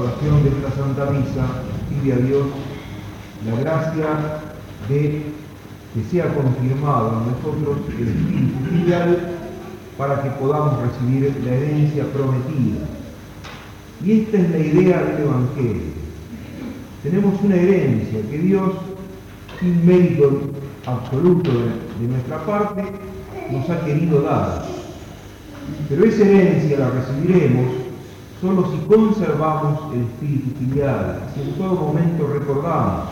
oración de esta Santa Misa pide a Dios la gracia de que sea confirmado en nosotros el Espíritu filial para que podamos recibir la herencia prometida. Y esta es la idea del Evangelio. Tenemos una herencia que Dios, sin mérito absoluto de, nuestra parte, nos ha querido dar. Pero esa herencia la recibiremos solo si conservamos el espíritu filial, si en todo momento recordamos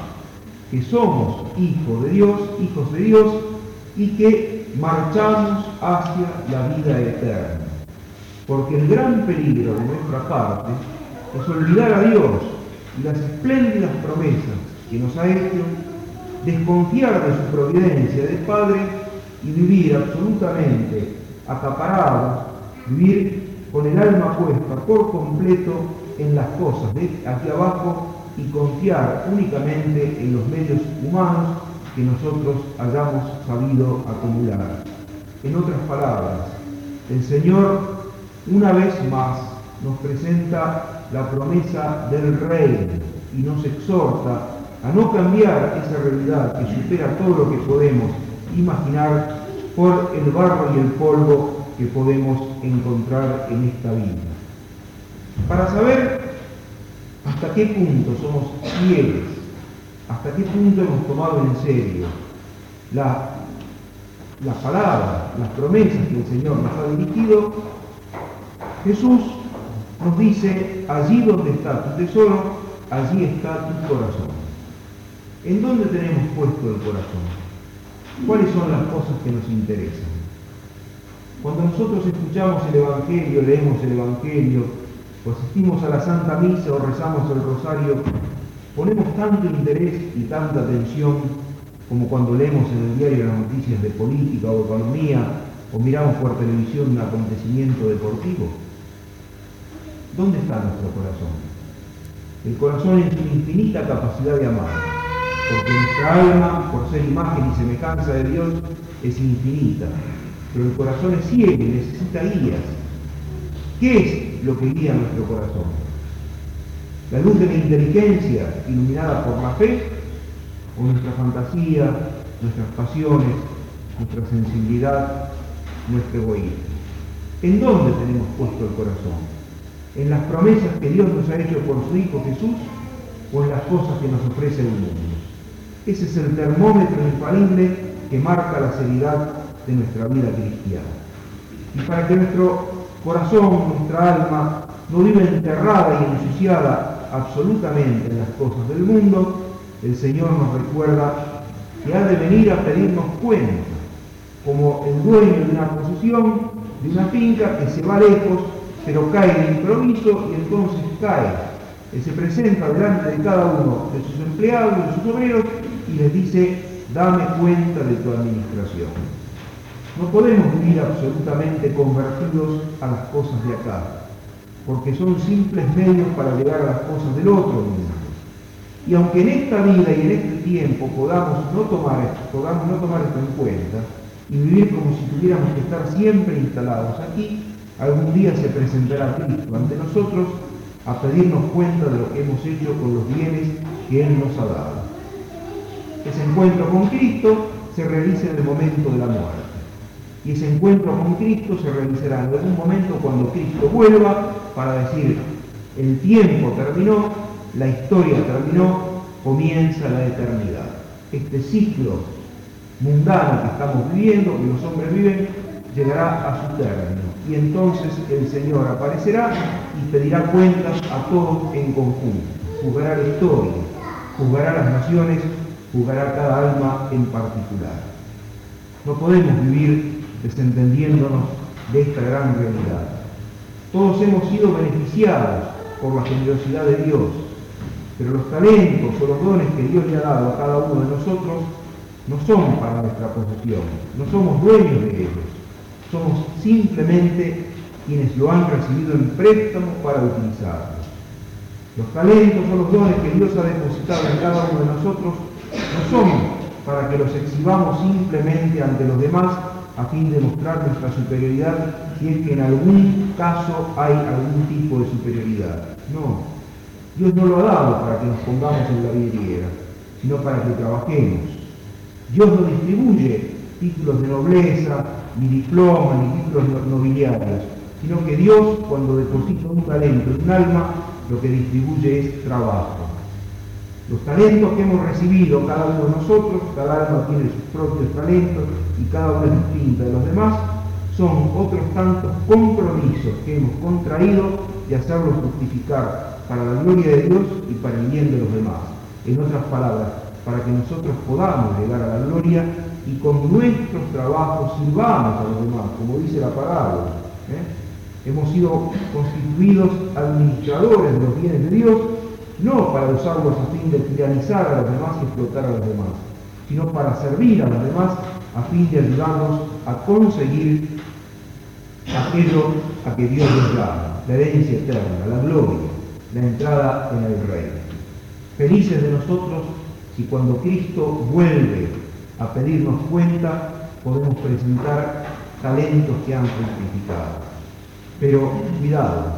que somos hijos de Dios, hijos de Dios, y que marchamos hacia la vida eterna. Porque el gran peligro de nuestra parte es olvidar a Dios y las espléndidas promesas que nos ha hecho, desconfiar de su providencia de Padre y vivir absolutamente acaparados, vivir con el alma puesta por completo en las cosas de aquí abajo y confiar únicamente en los medios humanos que nosotros hayamos sabido acumular. En otras palabras, el Señor una vez más nos presenta la promesa del reino y nos exhorta a no cambiar esa realidad que supera todo lo que podemos imaginar por el barro y el polvo que podemos encontrar en esta vida. Para saber hasta qué punto somos fieles, hasta qué punto hemos tomado en serio la, las palabras, las promesas que el Señor nos ha dirigido, Jesús nos dice, allí donde está tu tesoro, allí está tu corazón. ¿En dónde tenemos puesto el corazón? ¿Cuáles son las cosas que nos interesan? Cuando nosotros escuchamos el Evangelio, leemos el Evangelio, o asistimos a la Santa Misa o rezamos el Rosario, ponemos tanto interés y tanta atención como cuando leemos en el diario las noticias de política o economía o miramos por televisión un acontecimiento deportivo. ¿Dónde está nuestro corazón? El corazón en su infinita capacidad de amar, porque nuestra alma, por ser imagen y semejanza de Dios, es infinita, pero el corazón es ciego y necesita guías. ¿Qué es lo que guía nuestro corazón? La luz de la inteligencia iluminada por la fe o nuestra fantasía, nuestras pasiones, nuestra sensibilidad, nuestro egoísmo. ¿En dónde tenemos puesto el corazón? en las promesas que Dios nos ha hecho por su Hijo Jesús o en las cosas que nos ofrece el mundo. Ese es el termómetro infalible que marca la seriedad de nuestra vida cristiana. Y para que nuestro corazón, nuestra alma, no viva enterrada y ensuciada absolutamente en las cosas del mundo, el Señor nos recuerda que ha de venir a pedirnos cuenta, como el dueño de una posesión, de una finca que se va lejos pero cae de improviso y entonces cae. Él se presenta delante de cada uno de sus empleados, de sus obreros, y les dice, dame cuenta de tu administración. No podemos vivir absolutamente convertidos a las cosas de acá, porque son simples medios para llegar a las cosas del otro mundo. Y aunque en esta vida y en este tiempo podamos no tomar, podamos no tomar esto en cuenta y vivir como si tuviéramos que estar siempre instalados aquí, Algún día se presentará Cristo ante nosotros a pedirnos cuenta de lo que hemos hecho con los bienes que Él nos ha dado. Ese encuentro con Cristo se realiza en el momento de la muerte. Y ese encuentro con Cristo se realizará en algún momento cuando Cristo vuelva para decir, el tiempo terminó, la historia terminó, comienza la eternidad. Este ciclo mundano que estamos viviendo, que los hombres viven, llegará a su término. Y entonces el Señor aparecerá y pedirá cuentas a todos en conjunto. Juzgará la historia, juzgará las naciones, juzgará cada alma en particular. No podemos vivir desentendiéndonos de esta gran realidad. Todos hemos sido beneficiados por la generosidad de Dios, pero los talentos o los dones que Dios le ha dado a cada uno de nosotros no son para nuestra posesión, no somos dueños de ellos somos simplemente quienes lo han recibido en préstamo para utilizarlo. Los talentos o los dones que Dios ha depositado en cada uno de nosotros no son para que los exhibamos simplemente ante los demás a fin de mostrar nuestra superioridad si es que en algún caso hay algún tipo de superioridad. No, Dios no lo ha dado para que nos pongamos en la vidriera, sino para que trabajemos. Dios no distribuye títulos de nobleza, ni diplomas, ni títulos nobiliarios, sino que Dios, cuando deposita un talento en un alma, lo que distribuye es trabajo. Los talentos que hemos recibido cada uno de nosotros, cada alma tiene sus propios talentos y cada uno es distinta de los demás, son otros tantos compromisos que hemos contraído de hacerlos justificar para la gloria de Dios y para el bien de los demás. En otras palabras, para que nosotros podamos llegar a la gloria y con nuestros trabajos sirvamos a los demás, como dice la parábola. ¿eh? Hemos sido constituidos administradores de los bienes de Dios, no para usarlos a fin de tiranizar a los demás y explotar a los demás, sino para servir a los demás a fin de ayudarnos a conseguir aquello a que Dios nos llama, la herencia eterna, la gloria, la entrada en el reino. Felices de nosotros si cuando Cristo vuelve a pedirnos cuenta, podemos presentar talentos que han fructificado. Pero cuidado,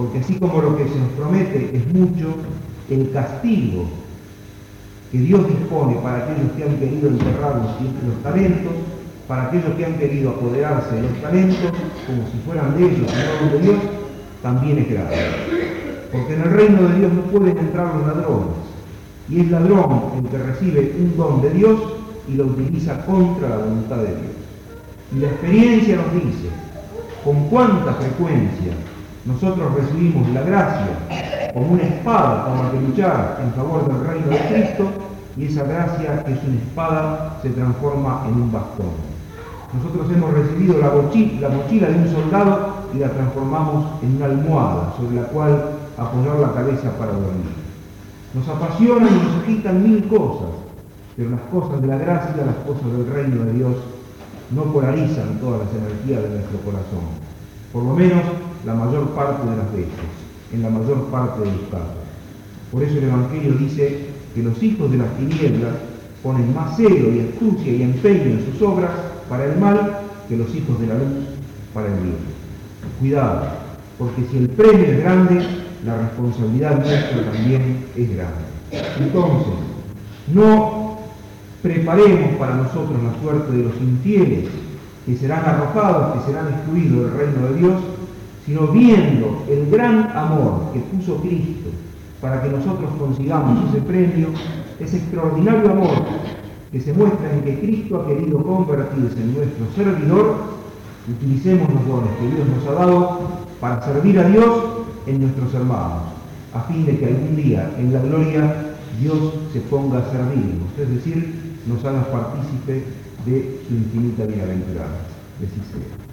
porque así como lo que se nos promete es mucho, el castigo que Dios dispone para aquellos que han querido enterrar los, talentos, para aquellos que han querido apoderarse de los talentos, como si fueran de ellos y no de Dios, también es grave. Porque en el reino de Dios no pueden entrar los ladrones. Y es ladrón el que recibe un don de Dios y lo utiliza contra la voluntad de Dios. Y la experiencia nos dice con cuánta frecuencia nosotros recibimos la gracia como una espada con la que luchar en favor del reino de Cristo y esa gracia que es una espada se transforma en un bastón. Nosotros hemos recibido la mochila, la mochila de un soldado y la transformamos en una almohada sobre la cual apoyar la cabeza para dormir. Nos apasionan y nos agitan mil cosas, pero las cosas de la gracia, las cosas del reino de Dios, no polarizan todas las energías de nuestro corazón, por lo menos la mayor parte de las veces, en la mayor parte de los casos. Por eso el Evangelio dice que los hijos de las tinieblas ponen más celo y astucia y empeño en sus obras para el mal que los hijos de la luz para el bien. Cuidado, porque si el premio es grande, la responsabilidad nuestra también es grande. Entonces, no preparemos para nosotros la suerte de los infieles, que serán arrojados, que serán excluidos del reino de Dios, sino viendo el gran amor que puso Cristo para que nosotros consigamos ese premio, ese extraordinario amor que se muestra en que Cristo ha querido convertirse en nuestro servidor, utilicemos los dones que Dios nos ha dado para servir a Dios en nuestros hermanos, a fin de que algún día en la gloria Dios se ponga a servirnos, es decir, nos haga partícipe de su infinita bienaventuranza. Sea.